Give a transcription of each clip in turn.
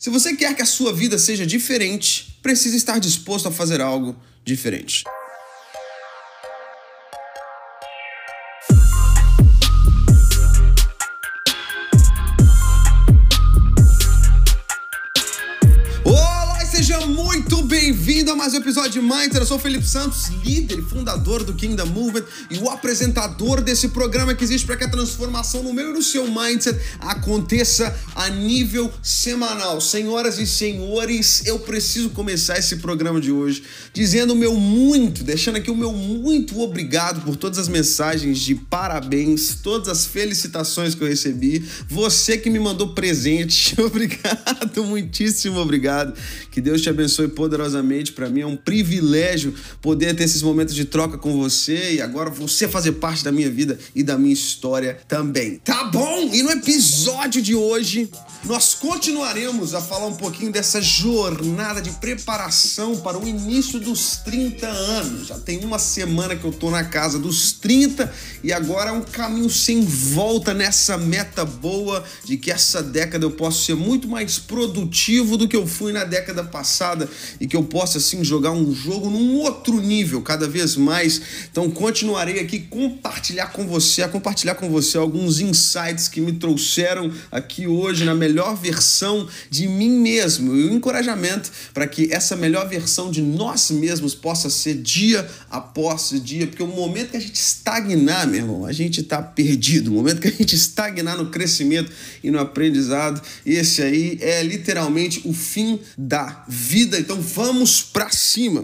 Se você quer que a sua vida seja diferente, precisa estar disposto a fazer algo diferente. Mais um episódio de Mindset. Eu sou o Felipe Santos, líder e fundador do Kingdom Movement e o apresentador desse programa que existe para que a transformação no meu e no seu mindset aconteça a nível semanal. Senhoras e senhores, eu preciso começar esse programa de hoje dizendo o meu muito, deixando aqui o meu muito obrigado por todas as mensagens de parabéns, todas as felicitações que eu recebi. Você que me mandou presente, obrigado, muitíssimo obrigado. Que Deus te abençoe poderosamente. Para mim é um privilégio poder ter esses momentos de troca com você e agora você fazer parte da minha vida e da minha história também. Tá bom? E no episódio de hoje nós continuaremos a falar um pouquinho dessa jornada de preparação para o início dos 30 anos. Já tem uma semana que eu tô na casa dos 30 e agora é um caminho sem volta nessa meta boa de que essa década eu posso ser muito mais produtivo do que eu fui na década passada e que eu possa assim jogar um jogo num outro nível cada vez mais. Então continuarei aqui compartilhar com você, a compartilhar com você alguns insights que me trouxeram aqui hoje na melhor melhor versão de mim mesmo e o encorajamento para que essa melhor versão de nós mesmos possa ser dia após dia, porque o momento que a gente estagnar, meu irmão, a gente está perdido. O momento que a gente estagnar no crescimento e no aprendizado, esse aí é literalmente o fim da vida. Então vamos para cima.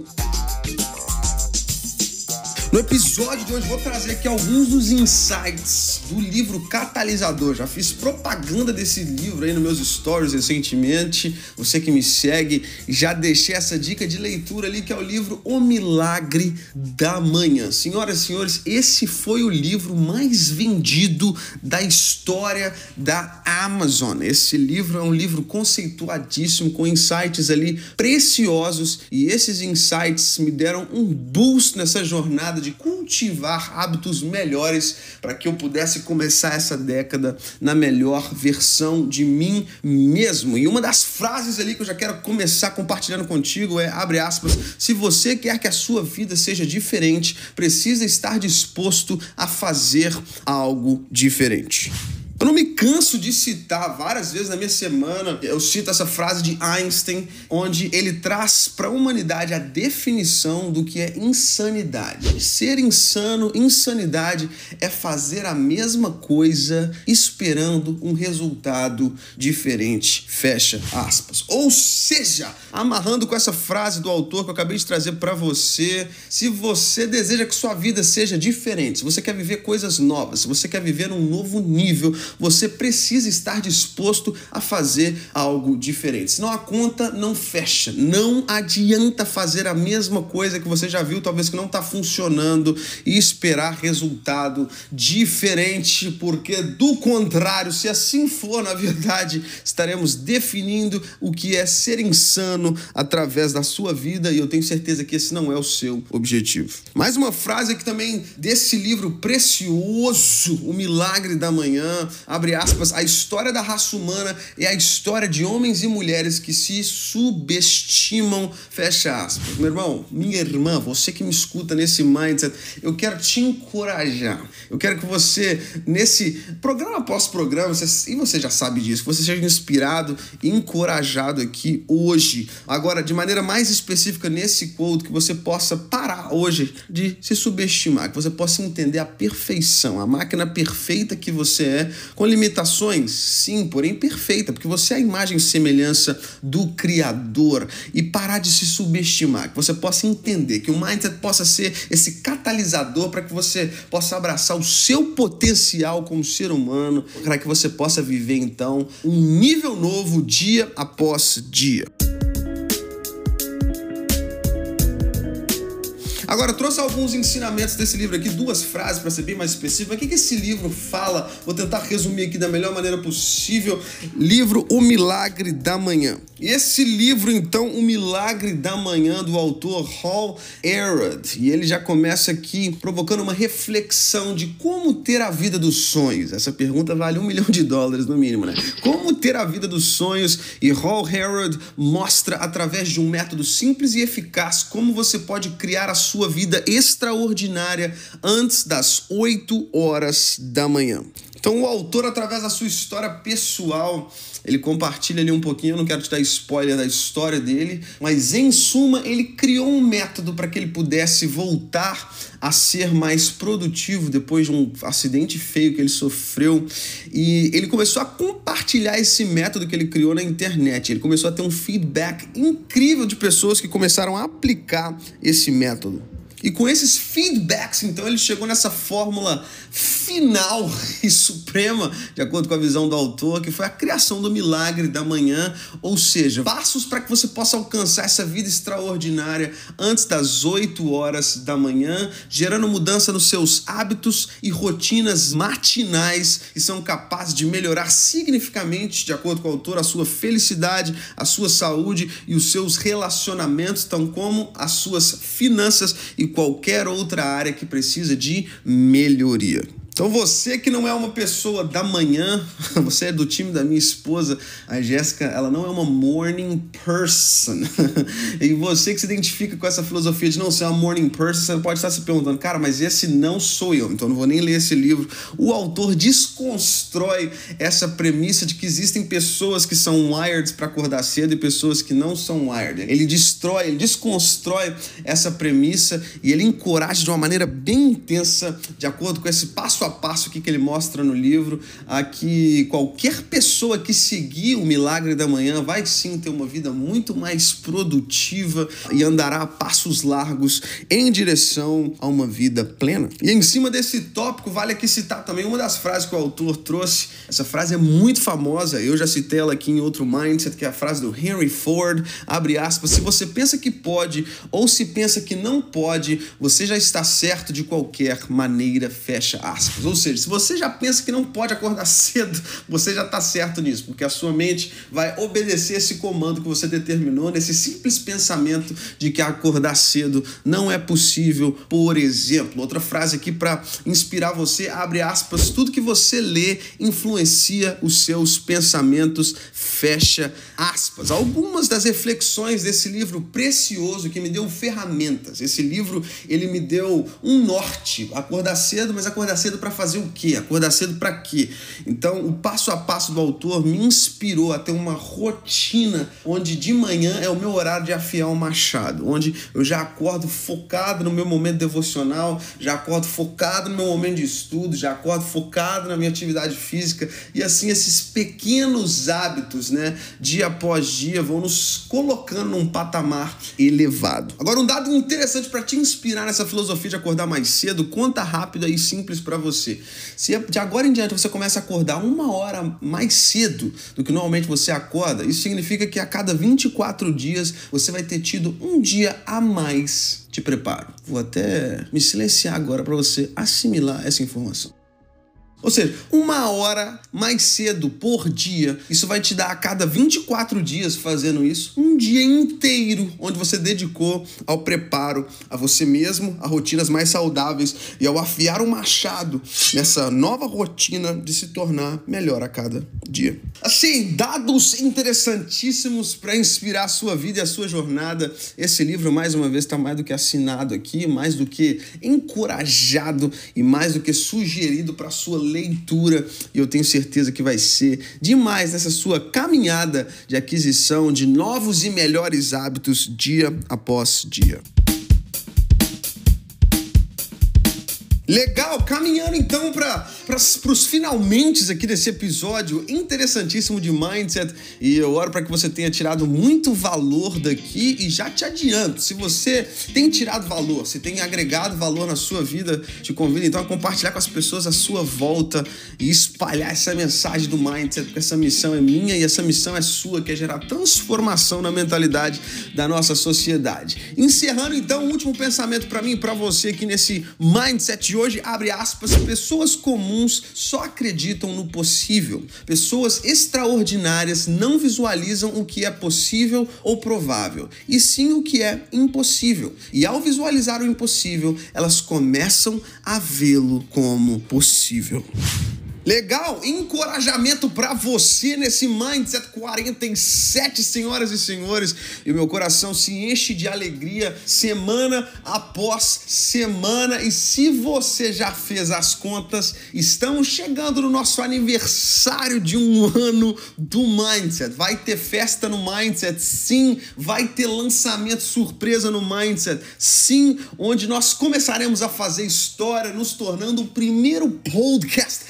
No episódio de hoje vou trazer aqui alguns dos insights do livro Catalisador. Já fiz propaganda desse livro aí nos meus stories recentemente. Você que me segue, já deixei essa dica de leitura ali que é o livro O Milagre da Manhã. Senhoras e senhores, esse foi o livro mais vendido da história da Amazon. Esse livro é um livro conceituadíssimo com insights ali preciosos e esses insights me deram um boost nessa jornada de cultivar hábitos melhores para que eu pudesse começar essa década na melhor versão de mim mesmo. E uma das frases ali que eu já quero começar compartilhando contigo é, abre aspas, se você quer que a sua vida seja diferente, precisa estar disposto a fazer algo diferente. Eu não me canso de citar várias vezes na minha semana, eu cito essa frase de Einstein, onde ele traz para a humanidade a definição do que é insanidade. Ser insano, insanidade é fazer a mesma coisa esperando um resultado diferente. Fecha aspas. Ou seja, amarrando com essa frase do autor que eu acabei de trazer para você, se você deseja que sua vida seja diferente, se você quer viver coisas novas, se você quer viver um novo nível, você precisa estar disposto a fazer algo diferente. Senão a conta não fecha. Não adianta fazer a mesma coisa que você já viu, talvez que não está funcionando, e esperar resultado diferente, porque do contrário, se assim for, na verdade, estaremos definindo o que é ser insano através da sua vida, e eu tenho certeza que esse não é o seu objetivo. Mais uma frase aqui também desse livro precioso, O Milagre da Manhã, abre aspas, a história da raça humana é a história de homens e mulheres que se subestimam, fecha aspas. Meu irmão, minha irmã, você que me escuta nesse mindset, eu quero te encorajar. Eu quero que você, nesse programa após programa, você, e você já sabe disso, que você seja inspirado e encorajado aqui hoje. Agora, de maneira mais específica nesse quote, que você possa parar hoje de se subestimar, que você possa entender a perfeição, a máquina perfeita que você é, com limitações? Sim, porém perfeita, porque você é a imagem e semelhança do Criador. E parar de se subestimar, que você possa entender, que o mindset possa ser esse catalisador para que você possa abraçar o seu potencial como ser humano, para que você possa viver então um nível novo dia após dia. Agora, trouxe alguns ensinamentos desse livro aqui, duas frases para ser bem mais específico. O que, que esse livro fala? Vou tentar resumir aqui da melhor maneira possível. Livro O Milagre da Manhã. Esse livro, então, O Milagre da Manhã, do autor Hall Errod. E ele já começa aqui provocando uma reflexão de como ter a vida dos sonhos. Essa pergunta vale um milhão de dólares no mínimo, né? Como ter a vida dos sonhos? E Hall Herod mostra através de um método simples e eficaz como você pode criar a sua vida extraordinária antes das 8 horas da manhã. Então, o autor, através da sua história pessoal, ele compartilha ali um pouquinho. Eu não quero te dar spoiler da história dele, mas em suma, ele criou um método para que ele pudesse voltar a ser mais produtivo depois de um acidente feio que ele sofreu. E ele começou a compartilhar esse método que ele criou na internet. Ele começou a ter um feedback incrível de pessoas que começaram a aplicar esse método. E com esses feedbacks, então, ele chegou nessa fórmula final e suprema, de acordo com a visão do autor, que foi a criação do milagre da manhã, ou seja, passos para que você possa alcançar essa vida extraordinária antes das 8 horas da manhã, gerando mudança nos seus hábitos e rotinas matinais que são capazes de melhorar significativamente, de acordo com o autor, a sua felicidade, a sua saúde e os seus relacionamentos, tão como as suas finanças e qualquer outra área que precisa de melhoria. Então você que não é uma pessoa da manhã, você é do time da minha esposa, a Jéssica, ela não é uma morning person. e você que se identifica com essa filosofia de não ser uma morning person, você pode estar se perguntando, cara, mas esse não sou eu, então não vou nem ler esse livro. O autor desconstrói essa premissa de que existem pessoas que são wired para acordar cedo e pessoas que não são wired. Ele destrói, ele desconstrói essa premissa e ele encoraja de uma maneira bem intensa, de acordo com esse passo a passo que ele mostra no livro, a que qualquer pessoa que seguir o milagre da manhã vai sim ter uma vida muito mais produtiva e andará a passos largos em direção a uma vida plena. E em cima desse tópico, vale aqui citar também uma das frases que o autor trouxe. Essa frase é muito famosa, eu já citei ela aqui em outro Mindset, que é a frase do Henry Ford, abre aspas, se você pensa que pode ou se pensa que não pode, você já está certo de qualquer maneira, fecha aspas. Ou seja, se você já pensa que não pode acordar cedo, você já está certo nisso, porque a sua mente vai obedecer esse comando que você determinou, nesse simples pensamento de que acordar cedo não é possível. Por exemplo, outra frase aqui para inspirar você, abre aspas, tudo que você lê influencia os seus pensamentos, fecha aspas. Algumas das reflexões desse livro precioso que me deu ferramentas. Esse livro, ele me deu um norte, acordar cedo, mas acordar cedo para fazer o quê? Acordar cedo para quê? Então, o passo a passo do autor me inspirou a ter uma rotina onde de manhã é o meu horário de afiar o machado, onde eu já acordo focado no meu momento devocional, já acordo focado no meu momento de estudo, já acordo focado na minha atividade física e assim esses pequenos hábitos, né, dia após dia vão nos colocando num patamar elevado. Agora um dado interessante para te inspirar nessa filosofia de acordar mais cedo, conta rápida e simples para você você. Se de agora em diante você começa a acordar uma hora mais cedo do que normalmente você acorda, isso significa que a cada 24 dias você vai ter tido um dia a mais de preparo. Vou até me silenciar agora para você assimilar essa informação. Ou seja, uma hora mais cedo por dia. Isso vai te dar a cada 24 dias fazendo isso, um dia inteiro onde você dedicou ao preparo a você mesmo, a rotinas mais saudáveis e ao afiar o machado nessa nova rotina de se tornar melhor a cada dia. Assim, dados interessantíssimos para inspirar a sua vida e a sua jornada. Esse livro, mais uma vez, está mais do que assinado aqui, mais do que encorajado e mais do que sugerido para sua leitura e eu tenho certeza que vai ser demais nessa sua caminhada de aquisição de novos e melhores hábitos dia após dia. Legal, caminhando então para os finalmente aqui desse episódio interessantíssimo de Mindset e eu oro para que você tenha tirado muito valor daqui e já te adianto, se você tem tirado valor, se tem agregado valor na sua vida, te convido então a compartilhar com as pessoas à sua volta e espalhar essa mensagem do Mindset, porque essa missão é minha e essa missão é sua, que é gerar transformação na mentalidade da nossa sociedade. Encerrando então o último pensamento para mim e para você aqui nesse Mindset hoje, abre aspas, pessoas comuns só acreditam no possível. Pessoas extraordinárias não visualizam o que é possível ou provável, e sim o que é impossível. E ao visualizar o impossível, elas começam a vê-lo como possível. Legal, encorajamento para você nesse Mindset 47, senhoras e senhores. E meu coração se enche de alegria semana após semana. E se você já fez as contas, estamos chegando no nosso aniversário de um ano do Mindset. Vai ter festa no Mindset, sim. Vai ter lançamento surpresa no Mindset, sim. Onde nós começaremos a fazer história, nos tornando o primeiro podcast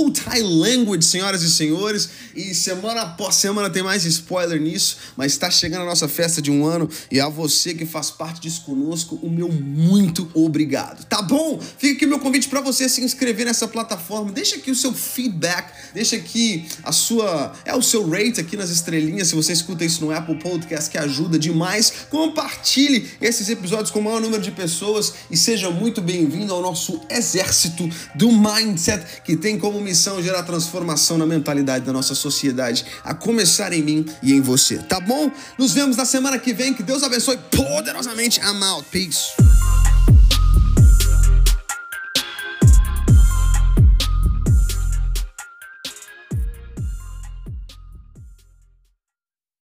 multi-language, senhoras e senhores. E semana após semana tem mais spoiler nisso, mas está chegando a nossa festa de um ano e a você que faz parte disso conosco, o meu muito obrigado. Tá bom? Fica aqui o meu convite para você se inscrever nessa plataforma. Deixa aqui o seu feedback, deixa aqui a sua, é o seu rate aqui nas estrelinhas, se você escuta isso no Apple Podcast, que ajuda demais. Compartilhe esses episódios com o maior número de pessoas e seja muito bem-vindo ao nosso exército do Mindset que tem como missão gerar transformação na mentalidade da nossa sociedade, a começar em mim e em você, tá bom? Nos vemos na semana que vem, que Deus abençoe poderosamente. I'm out. Peace.